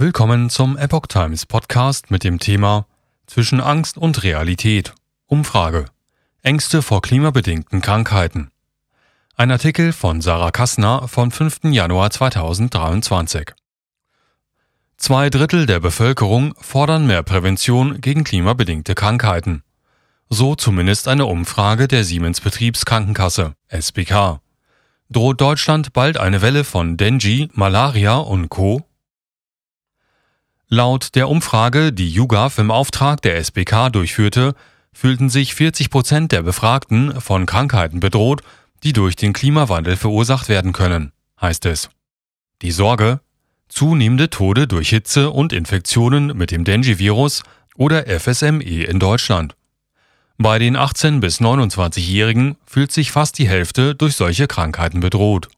Willkommen zum Epoch Times Podcast mit dem Thema Zwischen Angst und Realität. Umfrage. Ängste vor klimabedingten Krankheiten. Ein Artikel von Sarah Kassner vom 5. Januar 2023. Zwei Drittel der Bevölkerung fordern mehr Prävention gegen klimabedingte Krankheiten. So zumindest eine Umfrage der Siemens Betriebskrankenkasse, SBK. Droht Deutschland bald eine Welle von Dengue, Malaria und Co.? Laut der Umfrage, die YouGov im Auftrag der SBK durchführte, fühlten sich 40 Prozent der Befragten von Krankheiten bedroht, die durch den Klimawandel verursacht werden können, heißt es. Die Sorge, zunehmende Tode durch Hitze und Infektionen mit dem Dengue-Virus oder FSME in Deutschland. Bei den 18- bis 29-Jährigen fühlt sich fast die Hälfte durch solche Krankheiten bedroht.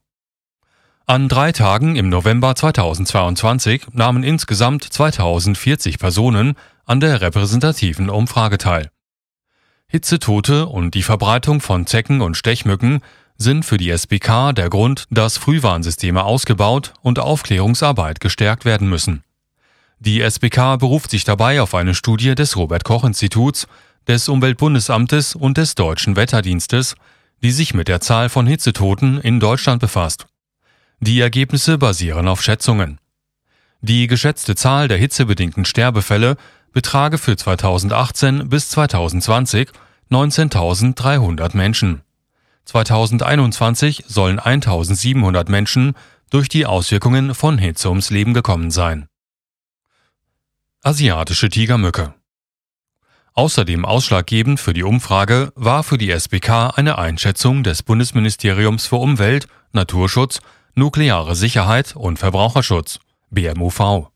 An drei Tagen im November 2022 nahmen insgesamt 2040 Personen an der repräsentativen Umfrage teil. Hitzetote und die Verbreitung von Zecken und Stechmücken sind für die SBK der Grund, dass Frühwarnsysteme ausgebaut und Aufklärungsarbeit gestärkt werden müssen. Die SBK beruft sich dabei auf eine Studie des Robert Koch Instituts, des Umweltbundesamtes und des Deutschen Wetterdienstes, die sich mit der Zahl von Hitzetoten in Deutschland befasst. Die Ergebnisse basieren auf Schätzungen. Die geschätzte Zahl der hitzebedingten Sterbefälle betrage für 2018 bis 2020 19.300 Menschen. 2021 sollen 1.700 Menschen durch die Auswirkungen von Hitze ums Leben gekommen sein. Asiatische Tigermücke Außerdem ausschlaggebend für die Umfrage war für die SBK eine Einschätzung des Bundesministeriums für Umwelt, Naturschutz Nukleare Sicherheit und Verbraucherschutz BMUV,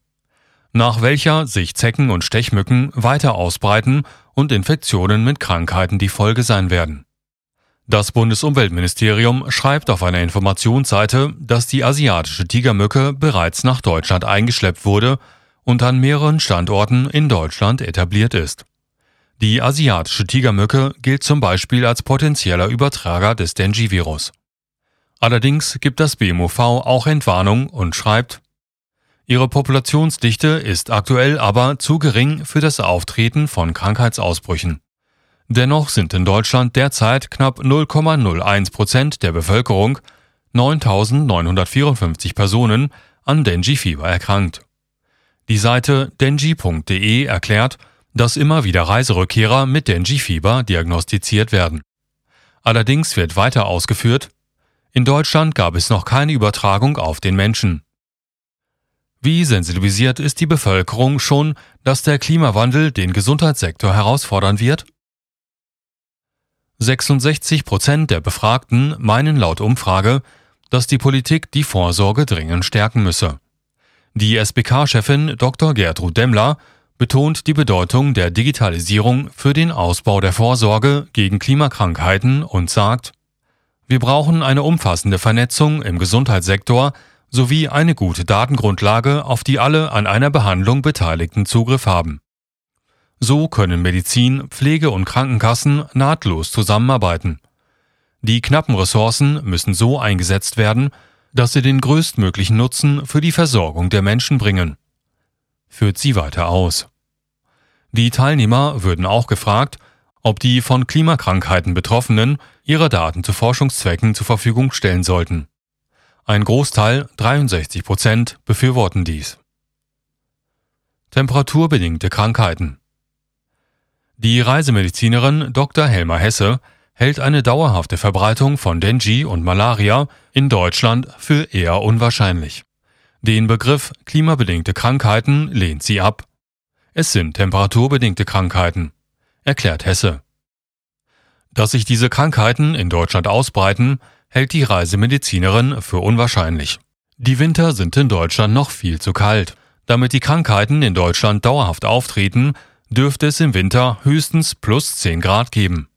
nach welcher sich Zecken und Stechmücken weiter ausbreiten und Infektionen mit Krankheiten die Folge sein werden. Das Bundesumweltministerium schreibt auf einer Informationsseite, dass die asiatische Tigermücke bereits nach Deutschland eingeschleppt wurde und an mehreren Standorten in Deutschland etabliert ist. Die asiatische Tigermücke gilt zum Beispiel als potenzieller Übertrager des Dengue-Virus. Allerdings gibt das BMUV auch Entwarnung und schreibt, Ihre Populationsdichte ist aktuell aber zu gering für das Auftreten von Krankheitsausbrüchen. Dennoch sind in Deutschland derzeit knapp 0,01 Prozent der Bevölkerung, 9.954 Personen, an Dengue-Fieber erkrankt. Die Seite dengue.de erklärt, dass immer wieder Reiserückkehrer mit Dengue-Fieber diagnostiziert werden. Allerdings wird weiter ausgeführt, in Deutschland gab es noch keine Übertragung auf den Menschen. Wie sensibilisiert ist die Bevölkerung schon, dass der Klimawandel den Gesundheitssektor herausfordern wird? 66 Prozent der Befragten meinen laut Umfrage, dass die Politik die Vorsorge dringend stärken müsse. Die SBK-Chefin Dr. Gertrud Demmler betont die Bedeutung der Digitalisierung für den Ausbau der Vorsorge gegen Klimakrankheiten und sagt, wir brauchen eine umfassende Vernetzung im Gesundheitssektor sowie eine gute Datengrundlage, auf die alle an einer Behandlung Beteiligten Zugriff haben. So können Medizin, Pflege und Krankenkassen nahtlos zusammenarbeiten. Die knappen Ressourcen müssen so eingesetzt werden, dass sie den größtmöglichen Nutzen für die Versorgung der Menschen bringen. Führt sie weiter aus. Die Teilnehmer würden auch gefragt, ob die von Klimakrankheiten Betroffenen ihre Daten zu Forschungszwecken zur Verfügung stellen sollten. Ein Großteil, 63 Prozent, befürworten dies. Temperaturbedingte Krankheiten Die Reisemedizinerin Dr. Helma Hesse hält eine dauerhafte Verbreitung von Dengue und Malaria in Deutschland für eher unwahrscheinlich. Den Begriff klimabedingte Krankheiten lehnt sie ab. Es sind temperaturbedingte Krankheiten erklärt Hesse. Dass sich diese Krankheiten in Deutschland ausbreiten, hält die Reisemedizinerin für unwahrscheinlich. Die Winter sind in Deutschland noch viel zu kalt. Damit die Krankheiten in Deutschland dauerhaft auftreten, dürfte es im Winter höchstens plus 10 Grad geben.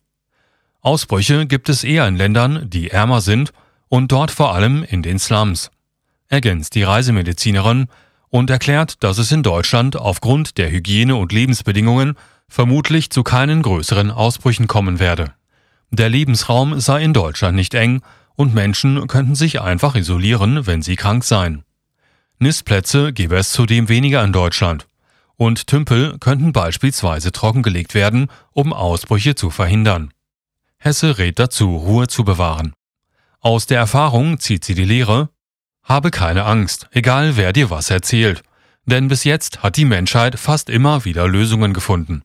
Ausbrüche gibt es eher in Ländern, die ärmer sind und dort vor allem in den Slums, ergänzt die Reisemedizinerin und erklärt, dass es in Deutschland aufgrund der Hygiene- und Lebensbedingungen vermutlich zu keinen größeren Ausbrüchen kommen werde. Der Lebensraum sei in Deutschland nicht eng und Menschen könnten sich einfach isolieren, wenn sie krank seien. Nistplätze gäbe es zudem weniger in Deutschland. Und Tümpel könnten beispielsweise trockengelegt werden, um Ausbrüche zu verhindern. Hesse rät dazu, Ruhe zu bewahren. Aus der Erfahrung zieht sie die Lehre, habe keine Angst, egal wer dir was erzählt, denn bis jetzt hat die Menschheit fast immer wieder Lösungen gefunden.